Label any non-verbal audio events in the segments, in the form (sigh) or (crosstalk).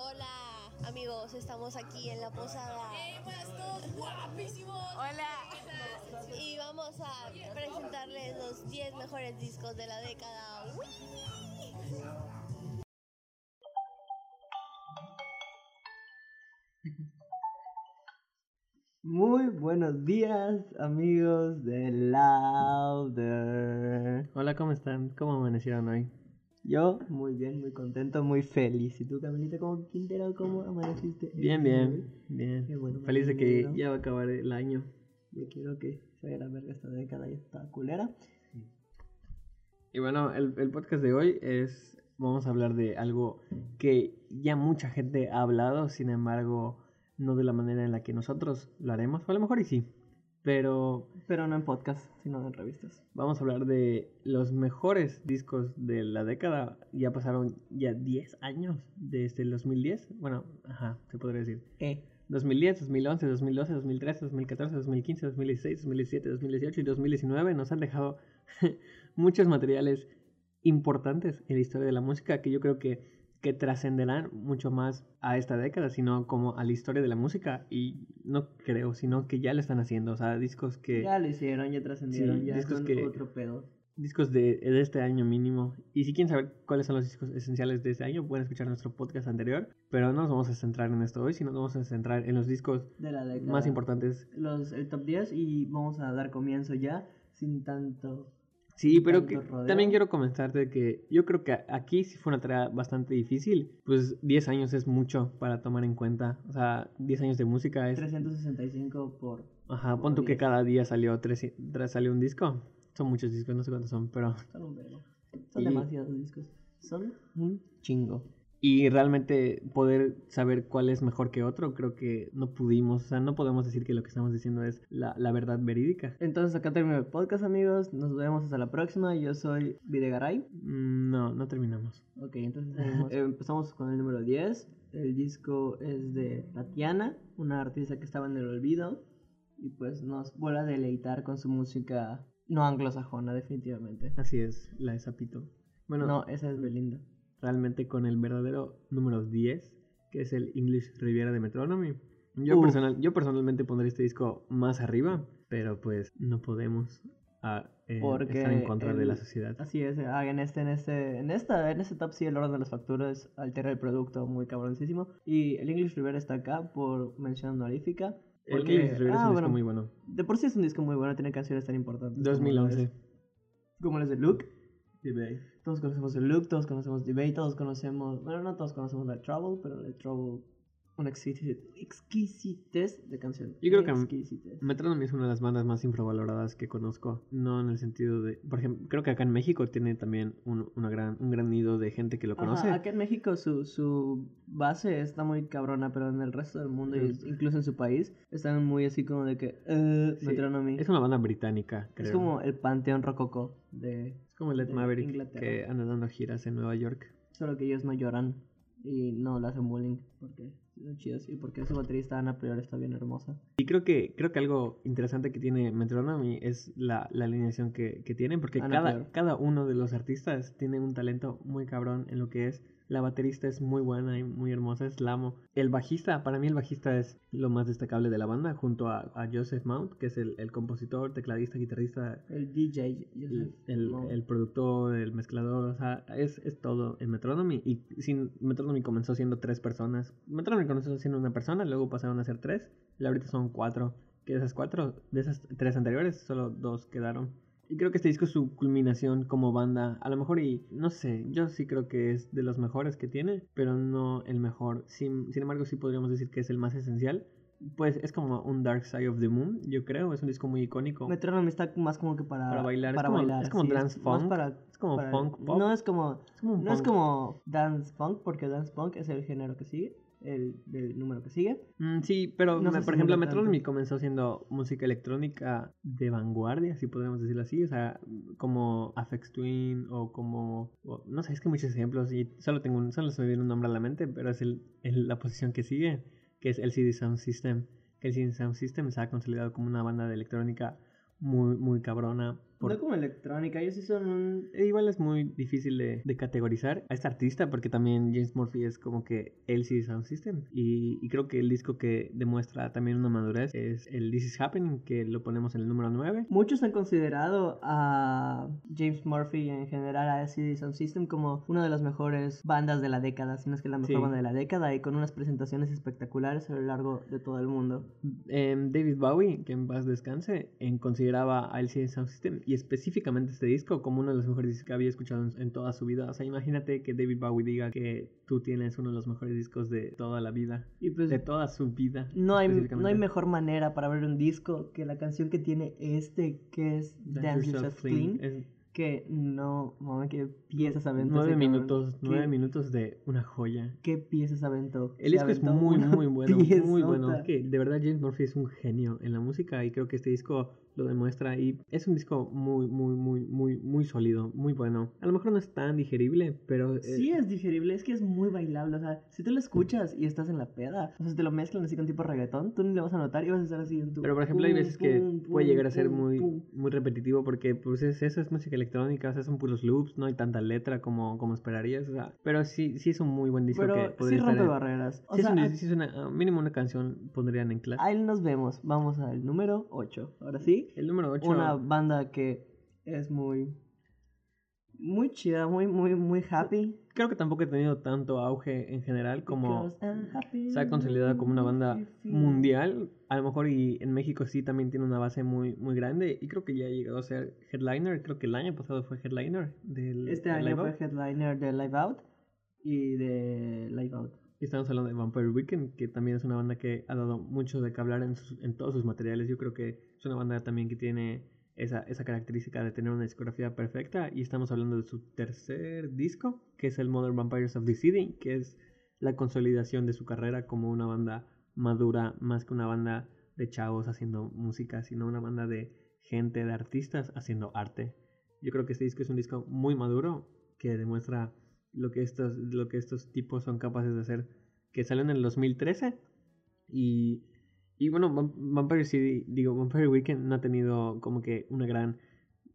Hola amigos, estamos aquí en la posada. guapísimos! Hola. Y vamos a presentarles los 10 mejores discos de la década. Muy buenos días, amigos de Louder. Hola, ¿cómo están? ¿Cómo amanecieron hoy? Yo muy bien, muy contento, muy feliz. ¿Y tú, Camilita, cómo Quintero, cómo amaneciste? Bien, bien, bien. Qué bueno, Feliz de que ya va a acabar el año. Yo quiero que se vaya la verga esta década y esta culera. Y bueno, el, el podcast de hoy es, vamos a hablar de algo que ya mucha gente ha hablado, sin embargo, no de la manera en la que nosotros lo haremos, o a lo mejor y sí, pero Pero no en podcast, sino en revistas. vamos a hablar de los mejores discos de la década. Ya pasaron ya 10 años desde el 2010, bueno, ajá, se podría decir. Eh. 2010, 2011, 2012, 2013, 2014, 2015, 2016, 2017, 2018 y 2019 nos han dejado muchos materiales importantes en la historia de la música que yo creo que, que trascenderán mucho más a esta década, sino como a la historia de la música y no creo, sino que ya lo están haciendo, o sea, discos que Ya lo hicieron, ya trascendieron, Sí, ya discos son que- otro pedo. discos de, de este año mínimo. Y si quieren saber cuáles son los discos esenciales de este año, pueden escuchar nuestro podcast anterior, pero no nos vamos a centrar en esto hoy, sino nos vamos a centrar en los discos De la década. más importantes Los, el top 10 y vamos a dar comienzo ya, sin tanto... Sí, pero que también quiero comentarte que yo creo que aquí sí fue una tarea bastante difícil. Pues 10 años es mucho para tomar en cuenta. O sea, 10 años de música es... 365 por... Ajá, por pon tú que 10. cada día salió, tres, tres- salió un disco. Son muchos discos, no sé cuántos son, pero... Son un verbo. Son Y- demasiados discos. Son un chingo. Y realmente poder saber cuál es mejor que otro, creo que no pudimos. O sea, no podemos decir que lo que estamos diciendo es la, la verdad verídica. Entonces acá termino el podcast amigos. Nos vemos hasta la próxima. Yo soy Videgaray. Mm, No, no terminamos. Ok, entonces. Eh, (laughs) empezamos con el número 10. El disco es de Tatiana, una artista que estaba en el olvido. Y pues nos vuelve a deleitar con su música no anglosajona, definitivamente. Así es, la de Zapito. Bueno, No, esa es Belinda. Realmente con el verdadero número 10, que es el English Riviera de Metronomy. Yo, Uf. personal, yo personalmente pondré este disco más arriba, pero pues no podemos ah, eh, Porque estar en contra de el- la sociedad. Así es, ah, en este, en este, en esta, en este top sí el orden de las facturas altera el producto muy cabroncísimo. Y el English River está acá por mención honorífica. El English Riviera es ah, un bueno, disco muy bueno. De por sí es un disco muy bueno, tiene canciones tan importantes. como 2011. las- Como las de Luke. Todos conocemos el Luke, todos conocemos Debate, todos conocemos. Bueno, no todos conocemos la Trouble, pero la Trouble. Una exquisit- exquisitez de canción. Yo creo que-. Metronomy es una de las bandas más infravaloradas que conozco. No en el sentido de. Por ejemplo, creo que acá en México tiene también un, una gran, un gran nido de gente que lo Ajá, conoce. acá en México su, su base está muy cabrona, pero en el resto del mundo, y incluso en su país, están muy así como de que. eh, Sí, Metronomy. Es una banda británica, creo. Es como el panteón rococó de. Es como Led Maverick Inglaterra. que anda dando giras en Nueva York. Solo que ellos no lloran y no le hacen bullying porque son chidos y porque su baterista Ana Prior está bien hermosa. Y creo que, creo que algo interesante que tiene Metronomy es la, la alineación que, que tienen, porque Ana cada, Prior. cada uno de los artistas tiene un talento muy cabrón en lo que es. La baterista es muy buena y muy hermosa, es la amo. El bajista, para mí el bajista es lo más destacable de la banda, junto a, a Joseph Mount, que es el, el compositor, tecladista, guitarrista, El DJ. el, el, Mount. el productor, el mezclador, o sea, es, es todo en Metronomy. Y sin Metronomy comenzó siendo tres personas. Metronomy comenzó siendo una persona, luego pasaron a ser tres, y ahorita son cuatro. Que de esas cuatro, de esas tres anteriores, solo dos quedaron. Y creo que este disco es su culminación como banda. A lo mejor, y no sé, yo sí creo que es de los mejores que tiene, pero no el mejor. Sin, sin embargo, sí podríamos decir que es el más esencial. Pues es como un Dark Side of the Moon, yo creo. Es un disco muy icónico. Metronomy está más como que para, Para bailar, es Para como- bailar. es como sí, dance más funk, para- es como para- funk pop. No es como. Es como No es como dance punk, porque dance punk es el género que sigue. El del número que sigue. Mm, sí, pero No me- por ejemplo, Metronomy comenzó siendo música electrónica de vanguardia, si podemos decirlo así, o sea, como Afex Twin o como, o- no sé, es que muchos ejemplos y solo tengo un, solo se me viene un nombre a la mente, pero es el, el- la posición que sigue, que es LCD Sound System, que el CD Sound System se ha consolidado como una banda de electrónica muy, muy cabrona por- No como electrónica, ellos sí son un... E igual es muy difícil de, de categorizar a este artista porque también James Murphy es como que él sí Sound System y, y creo que el disco que demuestra también una madurez es el This Is Happening que lo ponemos en el número 9 Muchos han considerado a James Murphy y en general a CD Sound System como una de las mejores bandas de la década, si no es que la mejor Sí. banda de la década y con unas presentaciones espectaculares a lo largo de todo el mundo. Em, David Bowie, que en paz descanse, en consideraba a LCD Sound System y específicamente este disco como uno de los mejores discos que había escuchado en, en toda su vida. O sea, imagínate que David Bowie diga que tú tienes uno de los mejores discos de toda la vida, Y pues de toda su vida. no hay, no hay mejor manera para ver un disco que la canción que tiene este, que es Dance, Yourself Clean, Es que no, mami, qué piezas aventó. nueve cabrón. minutos, Qué- nueve minutos de una joya. ¿Qué piezas aventó? El disco es aventó muy, una muy bueno, muy (laughs) bueno. piezota. Es que de verdad James Murphy es un genio en la música y creo que este disco lo demuestra y es un disco muy, muy, muy, muy, muy sólido, muy bueno. A lo mejor no es tan digerible, pero... eh, Sí es digerible, es que es muy bailable, o sea, si tú lo escuchas y estás en la peda, o sea, si te lo mezclan así con tipo reggaetón, tú ni le vas a notar y vas a estar así en tu... Pero por ejemplo hay veces que pum, puede llegar a ser pum, muy, pum. muy repetitivo porque pues es, eso es música electrónica, o sea, son puros loops, no hay tanta letra como, como esperarías, o sea, pero sí, sí es un muy buen disco Pero que sí podría rompe estar barreras. O sí es sea, una- sí es una- ah, mínimo una canción pondrían en clase. ahí nos vemos. Vamos al número 8. Ahora sí, El número 8... una banda que es muy... Muy chida, muy, muy, muy happy. Creo que tampoco he tenido tanto auge en general como... Se ha consolidado como una banda mundial. A lo mejor y en México sí también tiene una base muy, muy grande. Y creo que ya ha llegado a ser headliner. Creo que el año pasado fue headliner del Este del año fue headliner de Live Out y de Live Out. Y estamos hablando de Vampire Weekend, que también es una banda que ha dado mucho de que hablar en, sus- en todos sus materiales. Yo creo que es una banda también que tiene esa, esa característica de tener una discografía perfecta. Y estamos hablando de su tercer disco, que es el Modern Vampires of the City, que es la consolidación de su carrera como una banda madura, más que una banda de chavos haciendo música, sino una banda de gente, de artistas haciendo arte. Yo creo que este disco es un disco muy maduro que demuestra lo que estos, lo que estos tipos son capaces de hacer. Que salió en el 2013 y, y bueno, Vam- Vampire City, digo, Vampire Weekend no ha tenido como que una gran,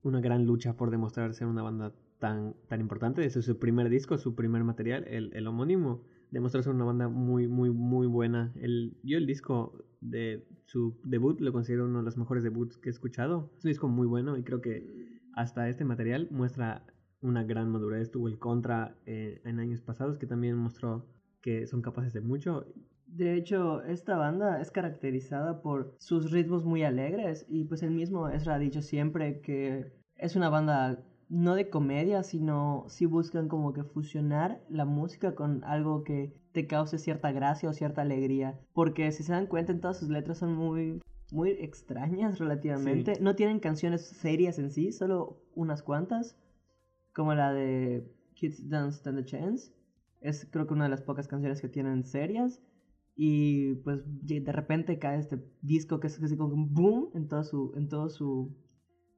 una gran lucha por demostrar ser una banda tan, tan importante. Ese es su primer disco, su primer material, el, el homónimo. Demostró ser una banda muy, muy, muy buena. El, yo el disco de su debut lo considero uno de los mejores debuts que he escuchado. Es un disco muy bueno y creo que hasta este material muestra una gran madurez. Tuvo el contra eh, en años pasados que también mostró que son capaces de mucho. De hecho, esta banda es caracterizada por sus ritmos muy alegres y pues el mismo Ezra ha dicho siempre que es una banda no de comedia, sino si buscan como que fusionar la música con algo que te cause cierta gracia o cierta alegría, porque si se dan cuenta en todas sus letras son muy muy extrañas relativamente, no tienen canciones serias en sí, solo unas cuantas, como la de Kids Don't Stand a Chance. Es creo que una de las pocas canciones que tienen serias. Y pues de repente cae este disco que es así como un boom en todo su, en todo su,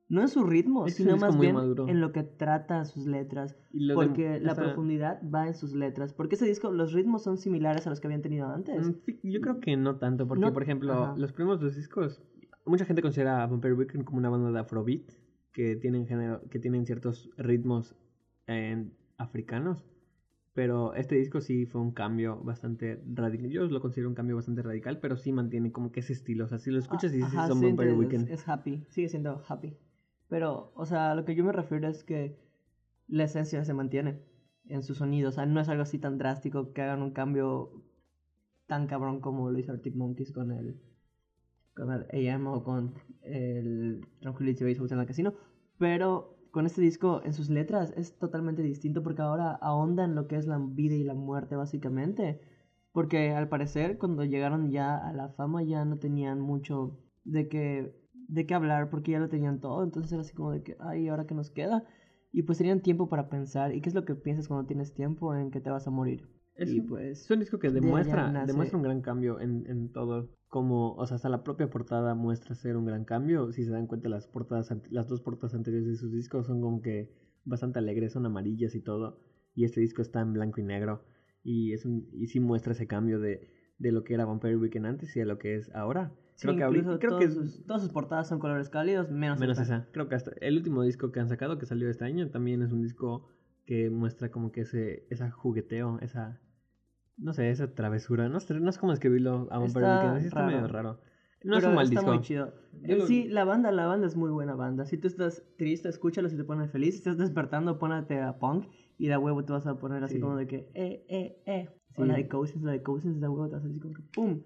no en su ritmo, Es sino más bien maduro. en lo que trata sus letras. Y de- Porque la o sea, profundidad va en sus letras. Porque ese disco, los ritmos son similares a los que habían tenido antes. Mm, Yo creo que no tanto, porque No- por ejemplo, ajá. los primeros dos discos, mucha gente considera a Vampire Weekend como una banda de afrobeat, que tienen, género, que tienen ciertos ritmos eh, africanos, pero este disco sí fue un cambio bastante radical, yo lo considero un cambio bastante radical, pero sí mantiene como que ese estilo, o sea, si lo escuchas y dices ajá, son sí, Vampire Weekend. Es, es happy, sigue siendo happy. Pero, o sea, lo que yo me refiero es que la esencia se mantiene en su sonido. O sea, no es algo así tan drástico que hagan un cambio tan cabrón como lo hizo Arctic Monkeys con el, con el AM o con el Tranquility Base Hotel en casino. Pero con este disco, en sus letras, es totalmente distinto porque ahora ahonda en lo que es la vida y la muerte, básicamente. Porque al parecer, cuando llegaron ya a la fama, ya no tenían mucho de qué, de hablar porque ya lo tenían todo. Entonces era así como de que, ay, ¿ahora qué nos queda? Y pues tenían tiempo para pensar. ¿Y qué es lo que piensas cuando tienes tiempo en que te vas a morir? Es y un- pues. Es un disco que demuestra, demuestra un gran cambio en, en todo. Como, o sea, hasta la propia portada muestra ser un gran cambio. Si se dan cuenta, las portadas, las dos portadas anteriores de sus discos son como que bastante alegres, son amarillas y todo. Y este disco está en blanco y negro. Y es un, y sí muestra ese cambio de, de lo que era Vampire Weekend antes y de lo que es ahora. Sí, Creo que ahorita, creo que sus- todas sus portadas son colores cálidos, menos, esa. Creo que hasta el último disco que han sacado que salió este año también es un disco que muestra como que ese esa jugueteo, esa no sé, esa travesura, no no sé cómo escribirlo a Vampire Está sí está medio raro. No es Pero un mal está disco. muy chido. Lo- Sí, la banda, la banda es muy buena banda. Si tú estás triste, escúchalo si te pones feliz. Si estás despertando, pónate a punk y de huevo te vas a poner así Sí. como de que, eh, eh, eh. O Sí. la de Cousins, la de Cousins, de huevo te vas a así como que, pum.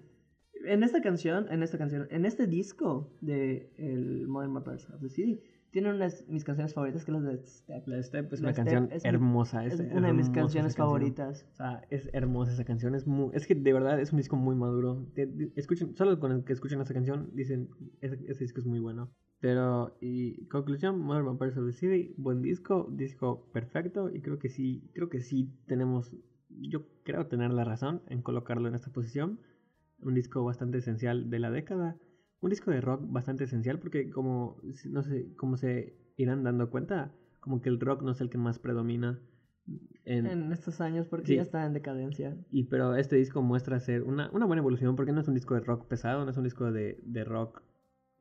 En esta canción, en esta canción, en este disco de el Modern Mappers of the City, tiene unas mis canciones favoritas que es la de Step. La Step es La una Step canción es hermosa. Es Es, una de mis canciones canción. favoritas. O sea, es hermosa esa canción. Es, muy, es que de verdad es un disco muy maduro. Escuchen, solo con el que escuchen esa canción dicen, ese, ese disco es muy bueno. Pero, y conclusión, Modern Vampires of the City, buen disco, disco perfecto. Y creo que sí, creo que sí tenemos, yo creo tener la razón en colocarlo en esta posición. Un disco bastante esencial de la década. Un disco de rock bastante esencial porque como, no sé, como se irán dando cuenta, como que el rock no es el que más predomina en, En estos años, porque Sí. ya está en decadencia. y pero este disco muestra ser una, una buena evolución porque no es un disco de rock pesado, no es un disco de, de rock,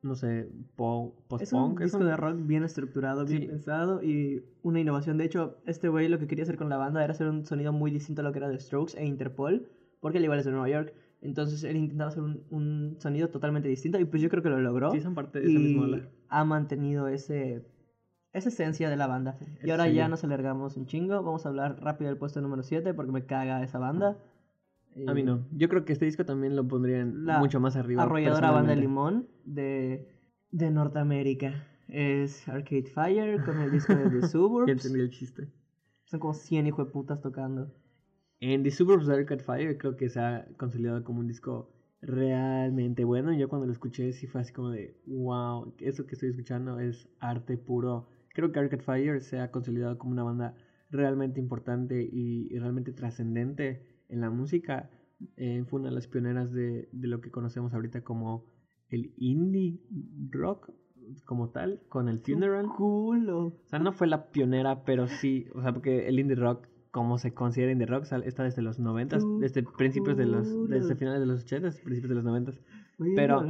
no sé, po- Es un post-punk. disco de rock bien estructurado, bien Sí. pensado y una innovación. De hecho, este güey lo que quería hacer con la banda era hacer un sonido muy distinto a lo que era de Strokes e Interpol, porque él igual es de Nueva York. Entonces él intentaba hacer un, un sonido totalmente distinto y pues yo creo que lo logró. Sí, son parte de esa misma y ola. ha mantenido ese, esa esencia de la banda. Y ahora ya nos alargamos un chingo. Vamos a hablar rápido del puesto número 7 porque me caga esa banda. A mí no. Yo creo que este disco también lo pondría en La mucho más arriba. Arrolladora Banda de. Limón de, de Norteamérica. Es Arcade Fire con el disco de The (laughs) Ya Suburbs. entendí el chiste. Son como 100 hijos de putas tocando. En The de Arcade Fire creo que se ha consolidado como un disco realmente bueno. Yo cuando lo escuché sí fue así como de, wow, eso que estoy escuchando es arte puro. Creo que Arcade Fire se ha consolidado como una banda realmente importante y, y realmente trascendente en la música. Eh, fue una de las pioneras de, de lo que conocemos ahorita como el indie rock como tal, con el Funeral. Culo. O sea, no fue la pionera, pero sí, o sea, porque el indie rock, como se considera indie rock, sal- está desde los 90, Tu desde principios de los, desde finales de los 80, principios de los 90. Oye, Pero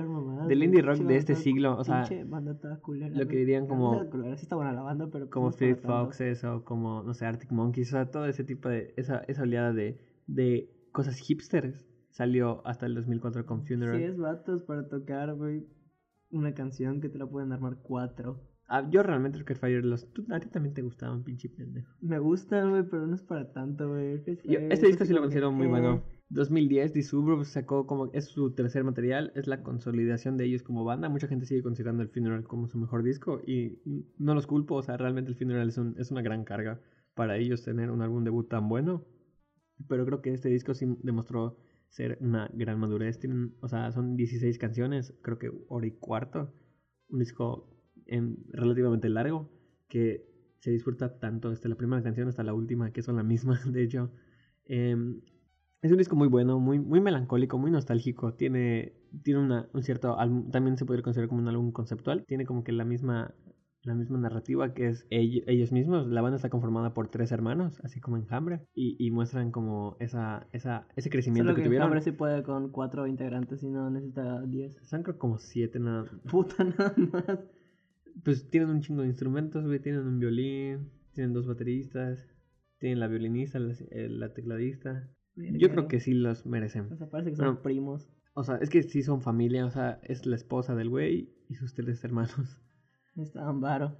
del indie rock de banda este toda- siglo, o sea, banda culera, lo que dirían como- sí está buena la banda, pero pues Como no es para Fleet. Foxes o como, no sé, Arctic Monkeys, o sea, todo ese tipo de, esa, esa oleada de, de cosas hipsters salió hasta el 2004 con Funeral. Si es vatos para tocar, güey, una canción que te la pueden armar cuatro. Ah, yo realmente Arcade Fire, los, tú- a ti también te gustaban, pinche pendejo. Me gustan, güey, pero no es para tanto, güey. Este es disco sí lo que, considero muy bueno. 2010, The Suburbs sacó como, es su tercer material, es la consolidación de ellos como banda. Mucha gente sigue considerando el Funeral como su mejor disco y no los culpo, o sea, realmente el Funeral es, un- es una gran carga para ellos tener un álbum debut tan bueno. Pero creo que este disco sí demostró ser una gran madurez. Tienen, o sea, son 16 canciones, creo que hora y cuarto. Un disco relativamente largo que se disfruta tanto desde la primera canción hasta la última, que son la misma, (laughs) de hecho. Em, es un disco muy bueno, muy, muy melancólico, muy nostálgico. Tiene, tiene una, un cierto álbum, también se podría considerar como un álbum conceptual. Tiene como que la misma, la misma narrativa que es ell- ellos mismos. La banda está conformada por tres hermanos, así como Enjambre, y, y muestran como esa, esa, ese crecimiento Solo que, que tuvieron. Enjambre sí puede con cuatro integrantes y no necesita diez. Son creo como siete nada. Puta (laughs) nada más. Pues tienen un chingo de instrumentos, güey. Tienen un violín, tienen dos bateristas, tienen la violinista, la, eh, la tecladista. Yo creo que sí los merecen. O sea, parece que son Bueno. primos. O sea, es que sí son familia, o sea, es la esposa del güey y sus tres hermanos. Está Ambaro.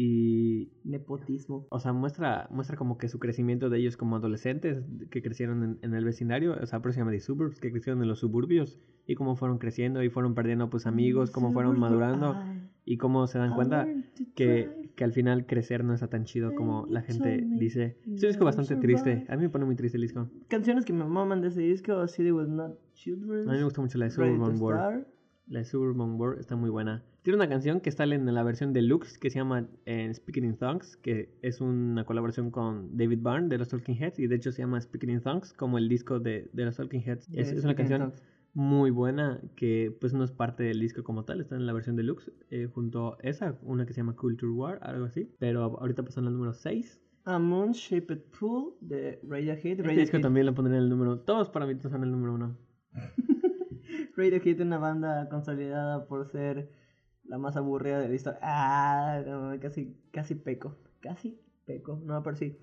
Y, Nepotismo. o sea, muestra, muestra como que su crecimiento de ellos como adolescentes que crecieron en, en el vecindario, o sea, The Suburbs, que crecieron en los suburbios y cómo fueron creciendo y fueron perdiendo pues amigos, cómo fueron madurando y cómo se dan cuenta que, que al final crecer no está tan chido como la gente dice. Es un disco bastante triste, a mí me pone muy triste el disco. Canciones que me maman de ese disco, City Was Not Children. A mí me gusta mucho la de Suburban World. La de Suburban World está muy buena. Tiene una canción que sale en la versión deluxe que se llama eh, Speaking in Tongues, que es una colaboración con David Byrne de los Talking Heads y de hecho se llama Speaking in Tongues como el disco de, de los Talking Heads. de Es, es una canción muy buena que pues no es parte del disco como tal, está en la versión deluxe eh, junto a esa, una que se llama Culture War, algo así. Pero ahorita pasan al número 6. A Moon Shaped Pool de Radiohead. Este Radiohead disco también lo pondré en el número, todos para mí son el número 1. (laughs) Radiohead, una banda consolidada por ser la más aburrida de la historia. Ah, casi, casi peco. Casi peco. No, pero sí.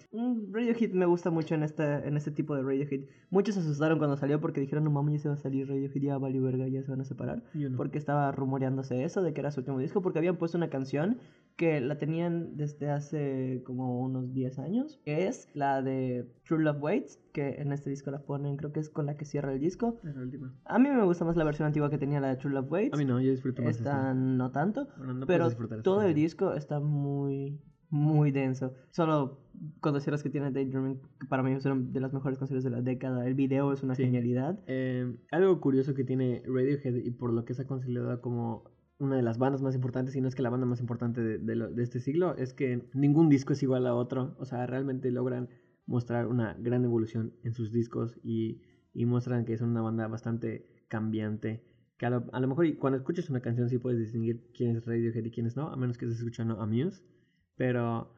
Radiohead me gusta mucho en este, en este tipo de Radiohead. Muchos se asustaron cuando salió porque dijeron, no mames, ya se va a salir Radiohead, ya valió verga, ya se van a separar. No. Porque estaba rumoreándose eso de que era su último disco, porque habían puesto una canción que la tenían desde hace como unos 10 años, que es la de True Love Waits, que en este disco la ponen, creo que es con la que cierra el disco. Es la última. A mí me gusta más la versión antigua que tenía la de True Love Waits. A mí no, yo disfruto más Esta esta. no tanto, Bueno, no pero esta todo el disco está muy, muy denso. Solo consideras que tiene Daydreaming, para mí es una de las mejores canciones de la década. El video es una Sí. genialidad. Eh, algo curioso que tiene Radiohead y por lo que se ha considerado como una de las bandas más importantes, y no es que la banda más importante de, de lo- de este siglo, es que ningún disco es igual a otro. O sea, realmente logran mostrar una gran evolución en sus discos y, y muestran que son una banda bastante cambiante. Que a lo, a lo mejor y cuando escuchas una canción sí puedes distinguir quién es Radiohead y quién es no, a menos que estés escuchando a Muse. Pero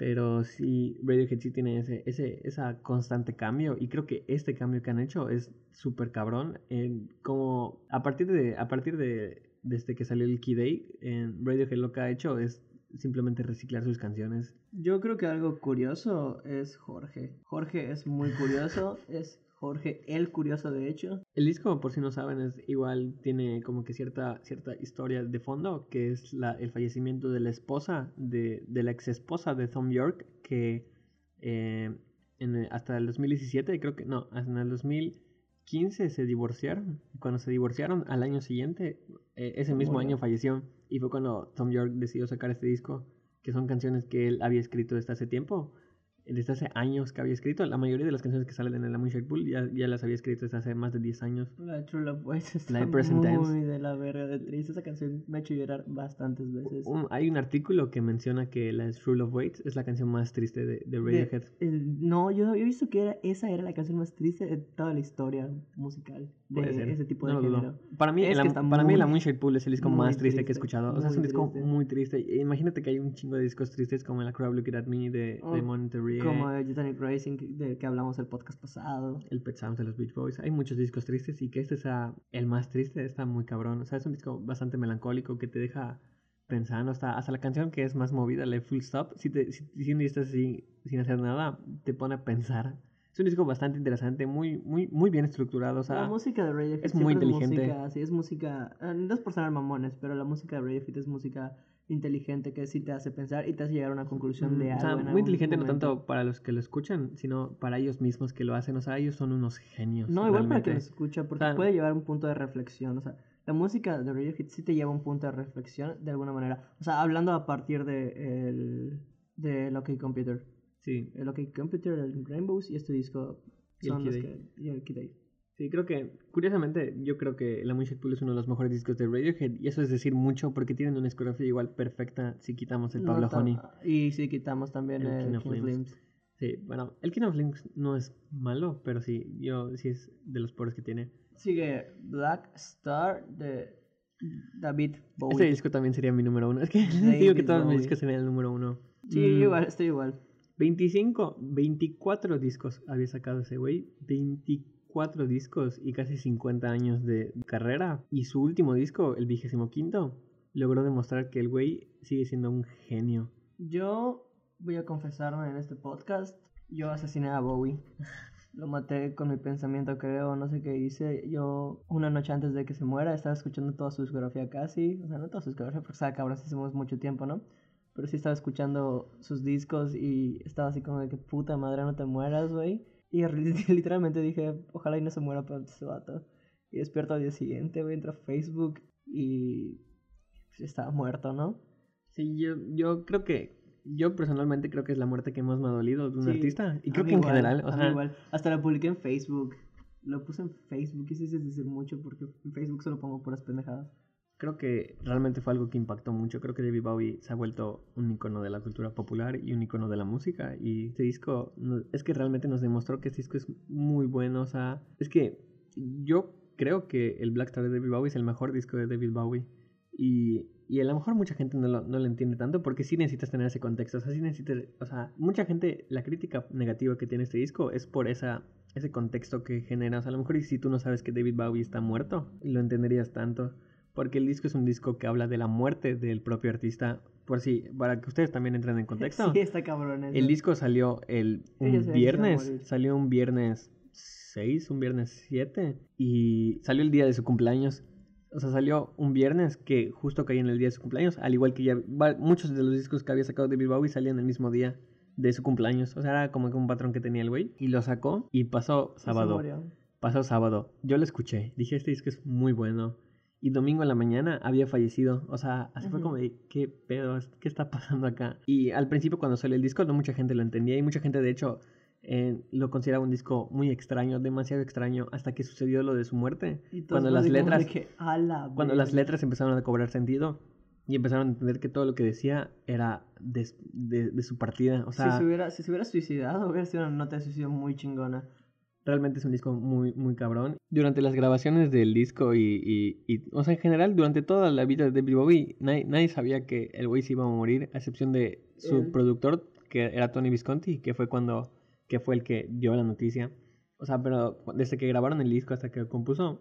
pero sí, Radiohead sí tiene ese, ese, esa constante cambio. Y creo que este cambio que han hecho es súper cabrón. En como a partir de, a partir de desde que salió el Key Day, en Radiohead lo que ha hecho es simplemente reciclar sus canciones. Yo creo que algo curioso es Jorge. Jorge es muy curioso, (laughs) es Jorge el curioso de hecho. El disco, por si no saben, es igual, tiene como que cierta, cierta historia de fondo, que es la, el fallecimiento de la esposa, de, de la ex esposa de Tom York, que eh, en hasta el 2017, creo que no, hasta en el 2015 se divorciaron. Cuando se divorciaron, al año siguiente, eh, ese mismo año falleció. Y fue cuando Tom York decidió sacar este disco, que son canciones que él había escrito desde hace tiempo. Desde hace años que había escrito. La mayoría de las canciones que salen en el Amoonshade Pool ya, ya las había escrito desde hace más de 10 años. La de True Love Waits está La de Present Tense. muy de la verga de triste. Esa canción me ha hecho llorar bastantes veces. Un- hay un artículo que menciona que la True Love Waits es la canción más triste de, de Radiohead. De- el- no, yo he visto que era, esa era la canción más triste de toda la historia musical de ese tipo No de dudo. género. Para mí, Es está para mí el muy- Amoonshade Pool es el disco muy más triste que he triste, escuchado. O sea, es un muy disco triste. muy triste. Imagínate que hay un chingo de discos tristes como la Crowd Look At Me de, de Oh, Como el Titanic Racing del que hablamos el podcast pasado. El Pet Sounds de los Beach Boys. Hay muchos discos tristes y que este sea el más triste está muy cabrón. O sea, es un disco bastante melancólico que te deja pensando. Hasta, hasta la canción que es más movida, la de Full Stop, si, te, si, si día estás así sin hacer nada, te pone a pensar. Es un disco bastante interesante, muy, muy, muy bien estructurado. O sea, la música de Radiohead es muy inteligente. música, sí, es música, eh, no es por sonar mamones, pero la música de Radiohead es música inteligente que sí te hace pensar y te hace llegar a una conclusión de Mm, algo. o sea, muy inteligente no tanto para los que lo escuchan, sino para ellos mismos que lo hacen. O sea, ellos son unos genios. No, igual para quien lo escucha, porque O sea, puede llevar un punto de reflexión. O sea, la música de Radiohead sí te lleva a un punto de reflexión de alguna manera. O sea, hablando a partir de el de OK Computer. Sí, El OK Computer, el Rainbows y este disco Y el son los que... Y el. Sí, creo que, curiosamente, yo creo que La Moonshade Pool es uno de los mejores discos de Radiohead. Y eso es decir mucho porque tienen una discografía igual perfecta si quitamos el No Pablo tan- Honey. Y si quitamos también El el, King of King of Limbs. Limbs. Sí, bueno, el King of Links no es malo, pero sí, yo sí es de los pobres que tiene. Sigue Black Star de David Bowie. Este disco también sería mi número uno. Es que (laughs) digo que todos mis Bowie. discos serían el número uno. Sí, Mm, igual, estoy igual. 25, 24 discos había sacado ese güey. 24 discos y casi 50 años de carrera. Y su último disco, el vigésimo quinto, logró demostrar que el güey sigue siendo un genio. Yo voy a confesarme en este podcast. Yo asesiné a Bowie. (laughs) Lo maté con mi pensamiento, creo, no sé qué hice. Yo, una noche antes de que se muera, estaba escuchando toda su discografía casi. O sea, no toda su discografía, porque sabe cabrón, hacemos mucho tiempo, ¿no? Pero sí estaba escuchando sus discos y estaba así como de que puta madre, no te mueras, güey. Y (laughs) literalmente dije, ojalá y no se muera pronto ese vato. Y despierto al día siguiente, güey, entro a Facebook y pues, estaba muerto, ¿no? Sí, yo, yo creo que, yo personalmente creo que es la muerte que más me ha dolido de un Sí, artista. Y creo que en general, o a mí sea, igual. Hasta la publiqué en Facebook. Lo puse en Facebook, y sí es decir mucho porque en Facebook solo pongo puras pendejadas. Creo que realmente fue algo que impactó mucho. Creo que David Bowie se ha vuelto un icono de la cultura popular y un icono de la música. Y este disco, es que realmente nos demostró que este disco es muy bueno. O sea, es que yo creo que el Black Star de David Bowie es el mejor disco de David Bowie. Y, y a lo mejor mucha gente no lo, no lo entiende tanto porque sí necesitas tener ese contexto. O sea, sí necesitas, o sea, mucha gente, la crítica negativa que tiene este disco es por esa ese contexto que genera. O sea, a lo mejor y si tú no sabes que David Bowie está muerto, lo entenderías tanto. Porque el disco es un disco que habla de la muerte del propio artista. Por si, para que ustedes también entren en contexto. (laughs) Sí, está cabrón eso. El disco salió el un viernes, salió un viernes 6, un viernes 7 y salió el día de su cumpleaños. O sea, salió un viernes que justo caía en el día de su cumpleaños, al igual que ya muchos de los discos que había sacado David Bowie salían el mismo día de su cumpleaños. O sea, era como que un patrón que tenía el güey y lo sacó y pasó sábado. Pasó sábado. Yo lo escuché. Dije, este disco es muy bueno. Y domingo en la mañana había fallecido. O sea, así fue como de, ¿qué pedo? ¿Qué está pasando acá? Y al principio cuando salió el disco no mucha gente lo entendía. Y mucha gente, de hecho, eh, lo consideraba un disco muy extraño, demasiado extraño, hasta que sucedió lo de su muerte. Y Cuando las letras... que, "A la Cuando las verga". letras empezaron a cobrar sentido y empezaron a entender que todo lo que decía era de, de- de su partida. O sea, si, se hubiera, si se hubiera suicidado, hubiera sido una nota de suicidio muy chingona. Realmente es un disco muy, muy cabrón. Durante las grabaciones del disco y, y, y- o sea, en general, durante toda la vida de David Bowie, nadie, nadie sabía que el güey se iba a morir, a excepción de su productor, que era Tony Visconti, que fue cuando, que fue el que dio la noticia. O sea, pero desde que grabaron el disco hasta que lo compuso,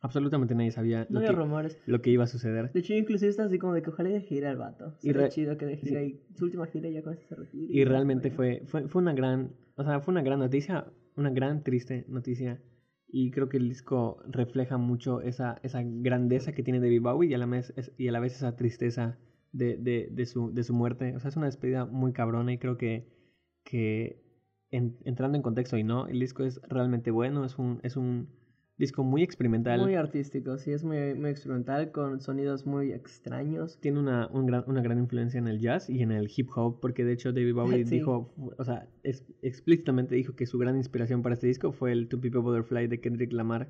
absolutamente nadie sabía No lo, había que, rumores. lo que iba a suceder. De hecho, inclusive está así como de que ojalá deje ir al vato. Y re- chido que deje sí. ir ahí. Su última gira y ya con eso se retire. Y ya realmente fue, fue, fue una gran, o sea, fue una gran noticia, una gran triste noticia. Y creo que el disco refleja mucho esa, esa grandeza que tiene David Bowie y a la vez, y a la vez esa tristeza de, de, de, su, de su muerte. O sea, es una despedida muy cabrona y creo que, que en- entrando en contexto y no, el disco es realmente bueno, es un, es un disco muy experimental. Muy artístico, sí, es muy, muy experimental con sonidos muy extraños. tiene una, un gran, una gran influencia en el jazz y en el hip hop, porque de hecho David Bowie (laughs) Sí. dijo, o sea, es- explícitamente dijo que su gran inspiración para este disco fue el To People Butterfly de Kendrick Lamar,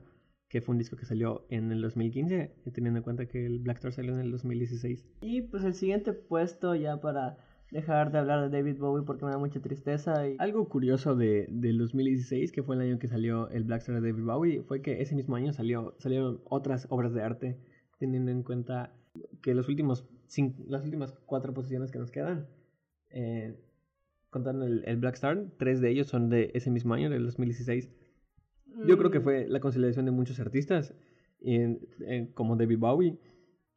que fue un disco que salió en el 2015, teniendo en cuenta que el Black Star salió en el 2016. Y pues el siguiente puesto ya para dejar de hablar de David Bowie porque me da mucha tristeza. Y... Algo curioso de, del 2016, que fue el año que salió el Black Star de David Bowie, fue que ese mismo año salió, salieron otras obras de arte, teniendo en cuenta que los últimos cin- las últimas cuatro posiciones que nos quedan, eh, contando el, el Black Star, tres de ellos son de ese mismo año, del 2016. Yo creo que Mm, fue la conciliación de muchos artistas, en- en- como David Bowie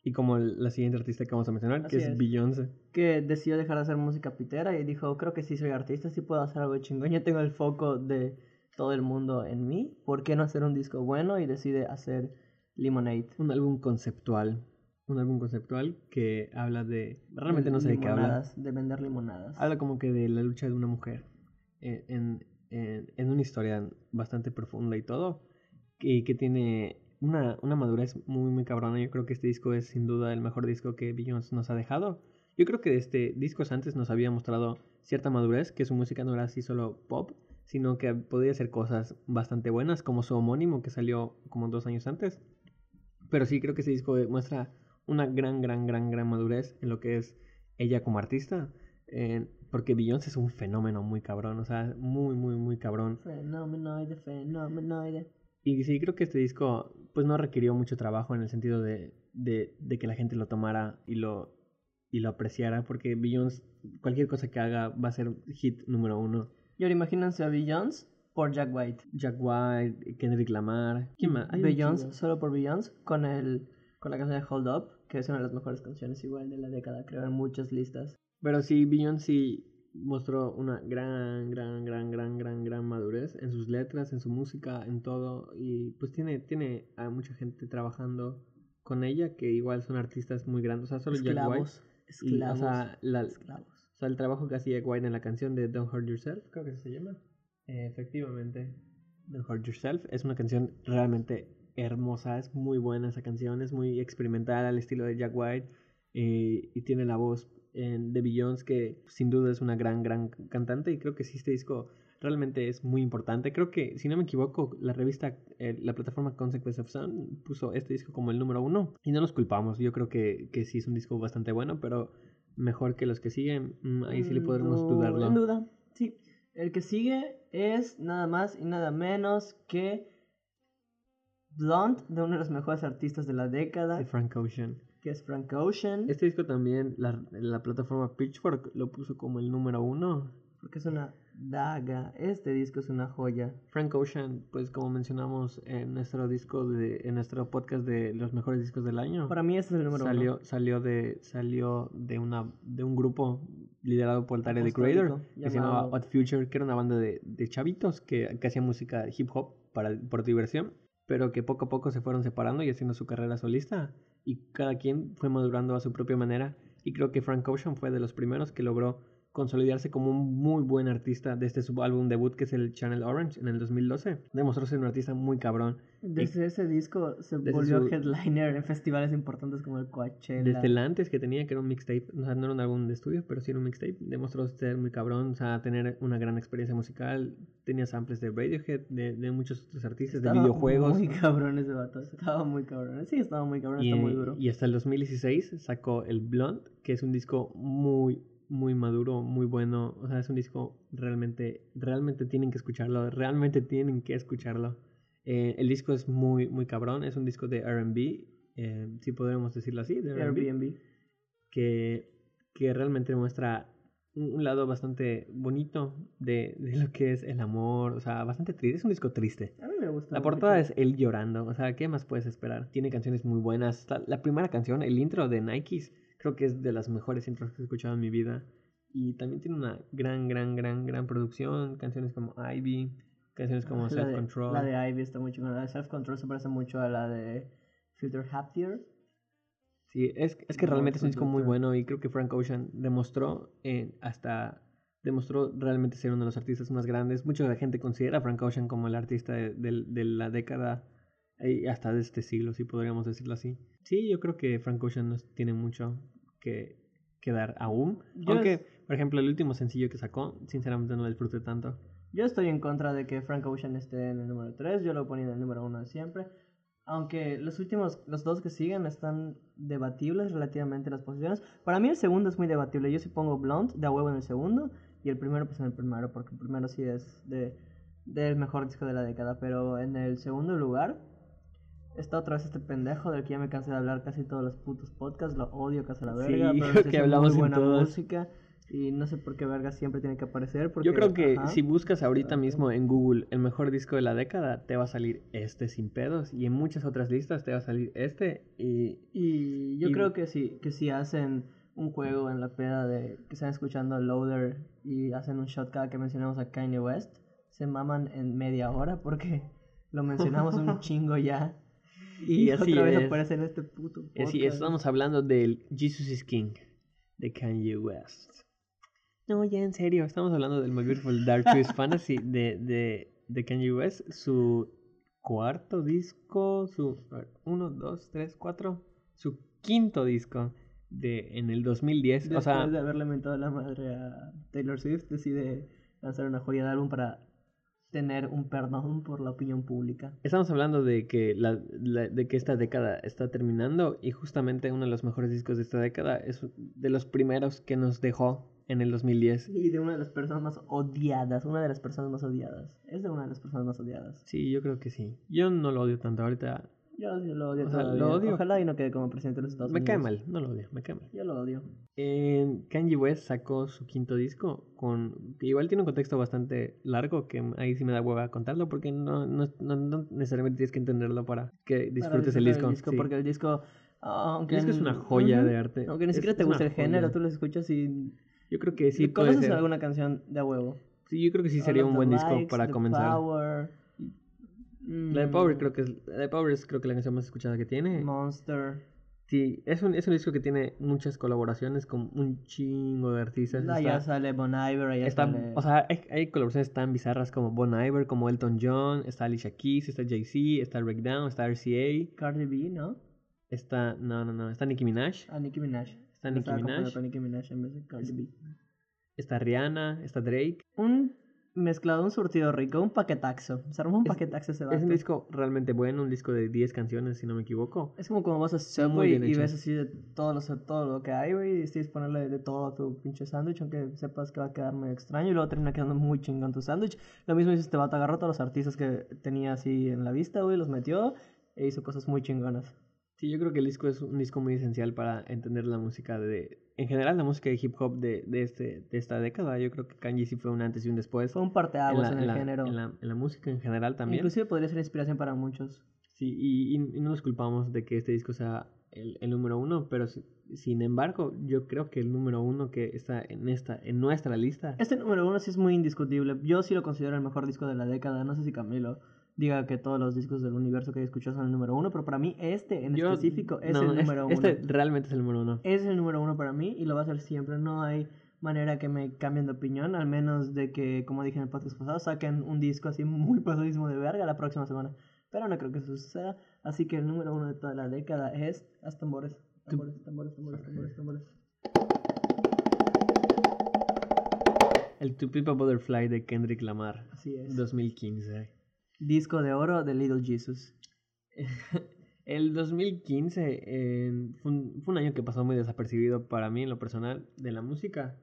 y como el- la siguiente artista que vamos a mencionar, que Así es, es. Beyoncé. que decidió dejar de hacer música pitera y dijo, creo que sí soy artista, sí puedo hacer algo chingón, yo tengo el foco de todo el mundo en mí, ¿por qué no hacer un disco bueno? Y decide hacer Lemonade. Un álbum conceptual, un álbum conceptual que habla de... Realmente no sé de qué habla. De vender limonadas. Habla como que de la lucha de una mujer en, en, en- en una historia bastante profunda y todo, y que tiene una, una madurez muy, muy cabrona. Yo creo que este disco es sin duda el mejor disco que Beyoncé nos ha dejado. Yo creo que este discos antes nos había mostrado cierta madurez, que su música no era así solo pop, sino que podía hacer cosas bastante buenas, como su homónimo que salió como dos años antes. Pero sí creo que este disco muestra una gran, gran, gran, gran madurez en lo que es ella como artista. porque Beyoncé es un fenómeno muy cabrón, o sea, muy, muy, muy cabrón. Fenomenoide, fenomenoide. Y sí, creo que este disco pues no requirió mucho trabajo en el sentido de, de, de que la gente lo tomara y lo, y lo apreciara, porque Beyoncé, cualquier cosa que haga va a ser hit número uno. Y ahora imagínense a Beyoncé por Jack White. Jack White, Kendrick Lamar, ¿quién más? Hay un Beyoncé, solo por Beyoncé, con, el, con la canción de Hold Up, que es una de las mejores canciones igual de la década, creo, en muchas listas. Pero sí, Beyoncé mostró una gran, gran, gran, gran, gran, gran madurez en sus letras, en su música, en todo. Y pues tiene, tiene a mucha gente trabajando con ella que igual son artistas muy grandes. O sea, solo Jack White. Esclavos. Y, Esclavos. o, sea, la- esclavos. o sea, el trabajo que hacía White en la canción de Don't Hurt Yourself, creo que se llama. Eh, efectivamente, Don't Hurt Yourself es una canción realmente hermosa, es muy buena esa canción, es muy experimental al estilo de Jack White eh, y tiene la voz eh, de Beyoncé que sin duda es una gran, gran cantante y creo que sí este disco realmente es muy importante. Creo que, si no me equivoco, la revista, eh, la plataforma Consequence of Sound puso este disco como el número uno y no nos culpamos. Yo creo que, que sí es un disco bastante bueno, pero mejor que los que siguen. mm, ahí sí le Mm, podremos no, dudarlo. En duda, sí. El que sigue es nada más y nada menos que Blonde, de uno de los mejores artistas de la década, De Frank Ocean. Que es Frank Ocean. Este disco también, la, la plataforma Pitchfork lo puso como el número uno. porque es una daga. Este disco es una joya. Frank Ocean, pues como mencionamos en nuestro disco de, en nuestro podcast de los mejores discos del año. Para mí este es el número salió, uno. Salió de, salió de una, de un grupo liderado por Tyler the Creator, que se llamaba Odd Future, que era una banda de, de chavitos que, que hacía música hip hop para, por diversión, pero que poco a poco se fueron separando y haciendo su carrera solista, y cada quien fue madurando a su propia manera, y creo que Frank Ocean fue de los primeros que logró consolidarse como un muy buen artista de este subálbum debut que es el Channel Orange en el 2012. Demostró ser un artista muy cabrón. Desde ese disco se Desde volvió su- headliner en festivales importantes como el Coachella. Desde el antes que tenía, que era un mixtape, o sea, no era un álbum de estudio, pero sí era un mixtape, demostró ser muy cabrón, o sea, tener una gran experiencia musical, tenía samples de Radiohead, de, de muchos otros artistas, de videojuegos. Muy cabrón ese vato. Estaba muy cabrón. Sí, estaba muy cabrón. Y, está muy duro. y hasta el 2016 sacó el Blunt, que es un disco muy, muy maduro, muy bueno. O sea, es un disco realmente, realmente tienen que escucharlo, realmente tienen que escucharlo. Eh, el disco es muy, muy cabrón, es un disco de RB, eh, si podríamos decirlo así, de R&B. Que, que realmente muestra un, un lado bastante bonito de, de lo que es el amor, o sea, bastante triste, es un disco triste. A mí me gusta. La portada mucho. es él llorando, o sea, ¿qué más puedes esperar? Tiene canciones muy buenas. La, la primera canción, el intro de Nikes, creo que es de las mejores intros que he escuchado en mi vida. Y también tiene una gran, gran, gran, gran producción. Canciones como Ivy, canciones como la Self de- Control. La de Ivy está muy chingona. La de Self Control se parece mucho a la de Filter Happier. Sí, es, es que realmente es un disco muy bueno y creo que Frank Ocean demostró eh, hasta demostró realmente ser uno de los artistas más grandes. Mucha gente considera a Frank Ocean como el artista de, de- de la década y hasta de este siglo, si podríamos decirlo así. Sí, yo creo que Frank Ocean nos tiene mucho que, que dar aún. Yo Aunque, es- por ejemplo, el último sencillo que sacó, sinceramente no lo disfruté tanto. Yo estoy en contra de que Frank Ocean esté en el número 3. Yo lo ponía en el número 1 siempre. Aunque los últimos, los dos que siguen están debatibles relativamente las posiciones. Para mí el segundo es muy debatible. Yo sí pongo Blunt de a huevo en el segundo. Y el primero pues en el primero. Porque el primero sí es de del mejor disco de la década. Pero en el segundo lugar está otra vez este pendejo del que ya me cansé de hablar casi todos los putos podcasts. Lo odio casi a la Sí, verga. (laughs) pero creo sí que hace hablamos muy en buena todas. música. Y no sé por qué verga siempre tiene que aparecer. Porque, Yo creo que ajá. si buscas ahorita Ajá. mismo en Google el mejor disco de la década, te va a salir este sin pedos. Y en muchas otras listas te va a salir este. Y Y yo Y- creo que si, que si hacen un juego en la peda de que están escuchando Loader y hacen un shot cada que mencionamos a Kanye West, se maman en media hora porque lo mencionamos un (laughs) chingo ya. Y, Y así otra vez es. aparece en este puto así podcast. estamos hablando del Jesus is King de Kanye West. No, ya en serio, estamos hablando del My Beautiful Dark Twisted (laughs) Fantasy de, de, de Kanye West, su cuarto disco, su a ver, uno, dos, tres, cuatro, su quinto disco de en el 2010. Después o sea, de haberle mentado la madre a Taylor Swift, decide lanzar una joya de álbum para tener un perdón por la opinión pública. Estamos hablando de que, la, la- de que esta década está terminando y justamente uno de los mejores discos de esta década es de los primeros que nos dejó en el 2010. Y de una de las personas más odiadas, una de las personas más odiadas. Es de una de las personas más odiadas. Sí, yo creo que sí. Yo no lo odio tanto ahorita. Yo, lo odio O sea, todavía. lo odio. Ojalá y no quede como presidente de los Estados Me Unidos. cae mal, no lo odio, me cae mal. Yo lo odio. Eh, Kanye West sacó su quinto disco con que igual tiene un contexto bastante largo que ahí sí me da hueva contarlo porque no, no, no, no necesariamente tienes que entenderlo para que Para disfrutes el disfrutar disco. sí. Porque el disco... Aunque El disco es una joya Ujú. de arte. Aunque ni siquiera te gusta el género, joya. tú lo escuchas y... Yo creo que sí puede ¿Conoces ser. alguna canción de a huevo? Sí, yo creo que sí sería un buen disco Likes, para The comenzar. Power, La de mm, Power creo que es la de Power es creo que la canción más escuchada que tiene. Monster. Sí, es un, es un disco que tiene muchas colaboraciones con un chingo de artistas. Allá Está- sale Bon Iver, allá está- sale... o sea, hay, hay colaboraciones tan bizarras como Bon Iver, como Elton John, está Alicia Keys, está Jay-Z, está Breakdown, está RCA, Cardi B, ¿no? está, no, no, no, está Nicki Minaj, Ah, Nicki Minaj. Está Nicki Minaj. Nicki Minaj en vez de Cardi B. está Rihanna, está Drake. Un mezclado, un surtido rico, un paquetaxo. Se armó un Es- paquetaxo ese Es un disco realmente bueno, un disco de 10 canciones si no me equivoco. Es como cuando vas a muy Subway y hecho. ves así de todo lo, todo lo que hay, güey, y decides ponerle de todo a tu pinche sándwich, aunque sepas que va a quedar muy extraño, y luego termina quedando muy chingón tu sándwich. Lo mismo hizo este vato, agarró todos los artistas que tenía así en la vista, güey, los metió e hizo cosas muy chingonas. Sí, yo creo que el disco es un disco muy esencial para entender la música de... En general, la música de hip hop de, de, este, de esta década. Yo creo que Kanye sí fue un antes y un después. Fue un parteaguas en, la, el la- género. En la, en la música en general también. Inclusive podría ser inspiración para muchos. Sí, y, y- y no nos culpamos de que este disco sea el, el número uno, pero si- sin embargo, yo creo que el número uno que está en esta, en nuestra lista, Este número uno sí es muy indiscutible. Yo sí lo considero el mejor disco de la década. No sé si Camilo diga que todos los discos del universo que he escuchado son el número uno, pero para mí este en yo- específico es no, el este- número uno. Este realmente es el número uno. Es el número uno para mí y lo va a ser siempre. No hay manera que me cambien de opinión, al menos de que, como dije en el podcast pasado, saquen un disco así muy pasadísimo de verga la próxima semana. Pero no creo que eso suceda. Así que el número uno de toda la década es las tambores. Tambores, tambores, tambores, tambores, tambores. El To Pimp a Butterfly de Kendrick Lamar, Así es. 2015. Disco de oro de Little Jesus. (laughs) El 2015 eh, fue, un, fue un año que pasó muy desapercibido para mí en lo personal de la música.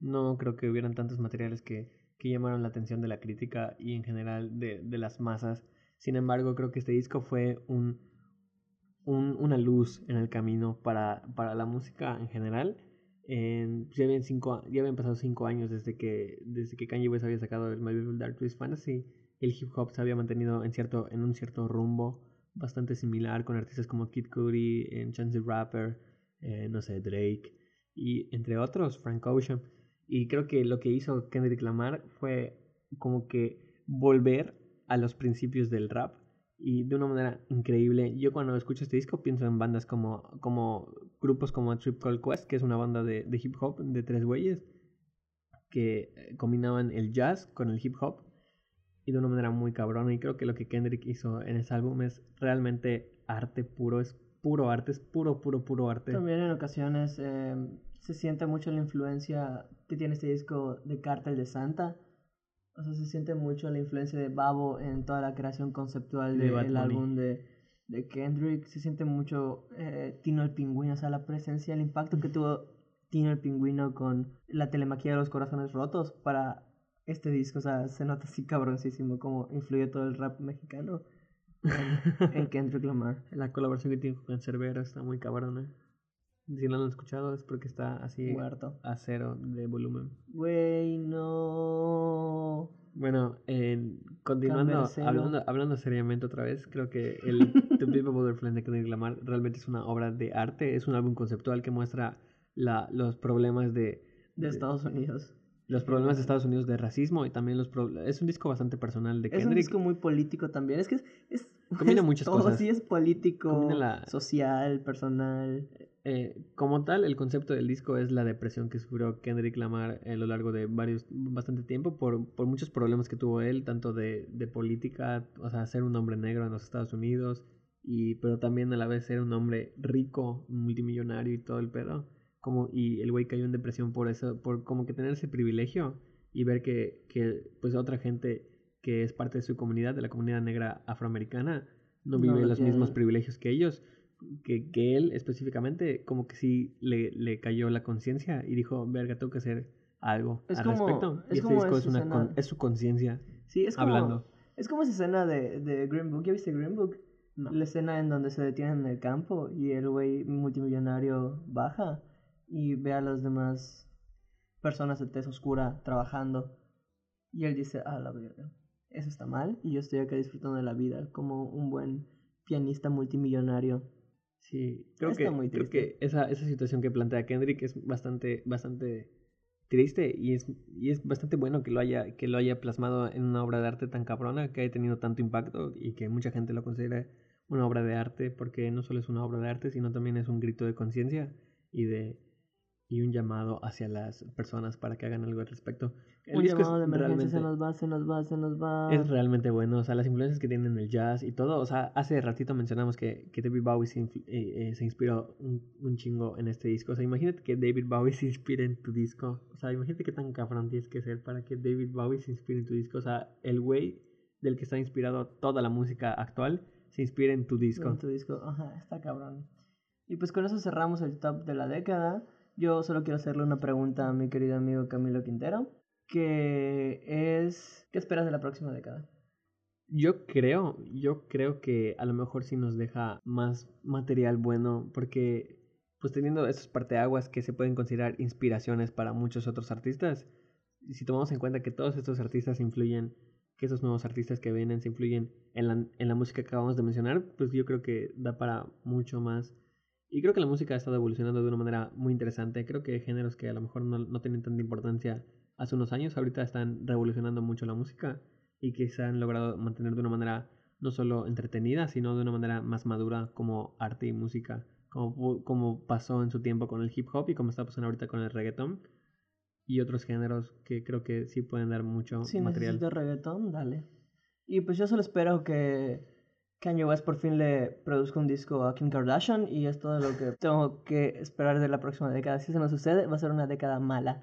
No creo que hubieran tantos materiales que, llamaron la atención de la crítica y en general de, las masas. Sin embargo, creo que este disco fue un, un- una luz en el camino para, la música en general. En- ya, habían pasado cinco años desde que, desde que Kanye West había sacado el My Beautiful Dark Twisted Fantasy. El hip hop se había mantenido en, cierto, en un cierto rumbo bastante similar con artistas como Kid Cudi, en Chance the Rapper, eh, no sé, Drake y entre otros, Frank Ocean. Y creo que lo que hizo Kendrick Lamar fue como que volver a los principios del rap y de una manera increíble. Yo cuando escucho este disco pienso en bandas como, como grupos como Trip Called Quest, que es una banda de, de hip hop de tres güeyes que eh, combinaban el jazz con el hip hop y de una manera muy cabrona. Y creo que lo que Kendrick hizo en ese álbum es realmente arte puro, es puro arte, es puro, puro, puro arte. También en ocasiones eh, se siente mucho la influencia que tiene este disco de Cártel de Santa. O sea, se siente mucho la influencia de Babo en toda la creación conceptual De del álbum de, de Kendrick. Se siente mucho eh, Tino el Pingüino, o sea, la presencia, el impacto que tuvo Tino el Pingüino con la telemaquia de los corazones rotos para este disco. O sea, se nota así cabroncísimo cómo influye todo el rap mexicano en, en Kendrick Lamar. (laughs) La colaboración que tiene con Cerbero está muy cabrona. Si no lo han escuchado es porque está así Muerto. a cero de volumen. Güey, no. Bueno, eh, continuando, hablando, hablando seriamente otra vez, creo que el The People Butterfly de Kendrick Lamar realmente es una obra de arte, es un álbum conceptual que muestra la, los problemas de, De Estados Unidos. Los problemas de Estados Unidos de racismo y también los problemas... Es un disco bastante personal de Es un Kendrick. disco muy político también. Es que es. es Combina es muchas todo, cosas. Sí, es político, la- social, personal. Eh, como tal, el concepto del disco es la depresión que sufrió Kendrick Lamar a lo largo de varios, bastante tiempo por, por muchos problemas que tuvo él, tanto de, de política, o sea, ser un hombre negro en los Estados Unidos, y, pero también a la vez ser un hombre rico, multimillonario y todo el pedo. Como, y el güey cayó en depresión por eso, por como que tener ese privilegio y ver que, que pues otra gente que es parte de su comunidad, de la comunidad negra afroamericana, no No vive lo los mismos privilegios que ellos que, que él específicamente como que sí le, le cayó la conciencia y dijo, verga, tengo que hacer algo Es al como- respecto. es y este disco es, una escena- con- es su conciencia Sí, es como. hablando. Es como esa escena de, de Green Book. ¿Ya viste Green Book? No. La escena en donde se detienen en el campo y el güey multimillonario baja y ve a las demás personas de tez oscura trabajando. Y él dice, ah, la verga, eso está mal y yo estoy acá disfrutando de la vida como un buen pianista multimillonario. Sí, creo Está que, muy creo que esa, esa situación que plantea Kendrick es bastante, bastante triste y es, y es bastante bueno que lo, haya, que lo haya plasmado en una obra de arte tan cabrona, que haya tenido tanto impacto y que mucha gente lo considere una obra de arte, porque no solo es una obra de arte, sino también es un grito de conciencia y de y un llamado hacia las personas para que hagan algo al respecto. El un llamado de emergencia se nos va, se nos va, se nos va. es realmente bueno, o sea, las influencias que tienen el jazz y todo, o sea, hace ratito mencionamos que, que David Bowie se, eh, eh, se inspiró un, un chingo en este disco, o sea, imagínate que David Bowie (laughs) se inspire en tu disco, o sea, imagínate qué tan cabrón tienes que ser para que David Bowie se inspire en tu disco, o sea, el güey del que está inspirado toda la música actual se inspira en tu disco. En tu disco, ajá, está cabrón. Y pues con eso cerramos el top de la década. Yo solo quiero hacerle una pregunta a mi querido amigo Camilo Quintero, que es, ¿qué esperas de la próxima década? Yo creo, yo creo que a lo mejor sí nos deja más material bueno porque pues teniendo estos parteaguas que se pueden considerar inspiraciones para muchos otros artistas, si tomamos en cuenta que todos estos artistas influyen, que esos nuevos artistas que vienen se influyen en la, en la música que acabamos de mencionar, pues yo creo que da para mucho más. Y creo que la música ha estado evolucionando de una manera muy interesante. Creo que géneros que a lo mejor no, no tienen tanta importancia hace unos años, ahorita están revolucionando mucho la música y que se han logrado mantener de una manera no solo entretenida, sino de una manera más madura como arte y música como, como pasó en su tiempo con el hip hop y como está pasando ahorita con el reggaeton y otros géneros que creo que sí pueden dar mucho si material. Si reggaetón, dale. Y pues yo solo espero que Kanye West por fin le produzca un disco a Kim Kardashian y es todo lo que tengo que esperar de la próxima década. Si eso no sucede, va a ser una década mala.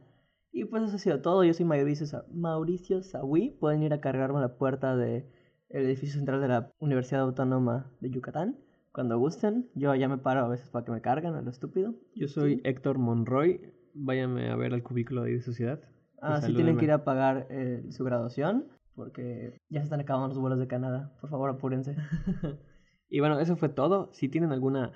Y pues eso ha sido todo. Yo soy Mauricio, Sa Mauricio Sawi. Pueden ir a cargarme a la puerta del edificio central de la Universidad Autónoma de Yucatán cuando gusten. Yo ya me paro a veces para que me carguen a lo estúpido. Yo soy Héctor Monroy. Váyanme a ver al cubículo de sociedad. Ah, sí tienen que ir a pagar eh, su graduación porque ya se están acabando los vuelos de Canadá. Por favor, apúrense. (laughs) y bueno, eso fue todo. Si tienen alguna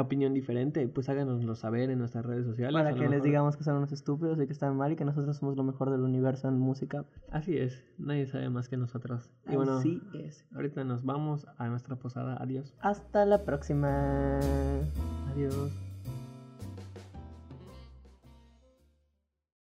opinión diferente, pues háganoslo saber en nuestras redes sociales. Para que les digamos que son unos estúpidos y que están mal y que nosotros somos lo mejor del universo en música. Así es, nadie sabe más que nosotros. Y bueno, Así es. Ahorita nos vamos a nuestra posada. Adiós. Hasta la próxima. Adiós.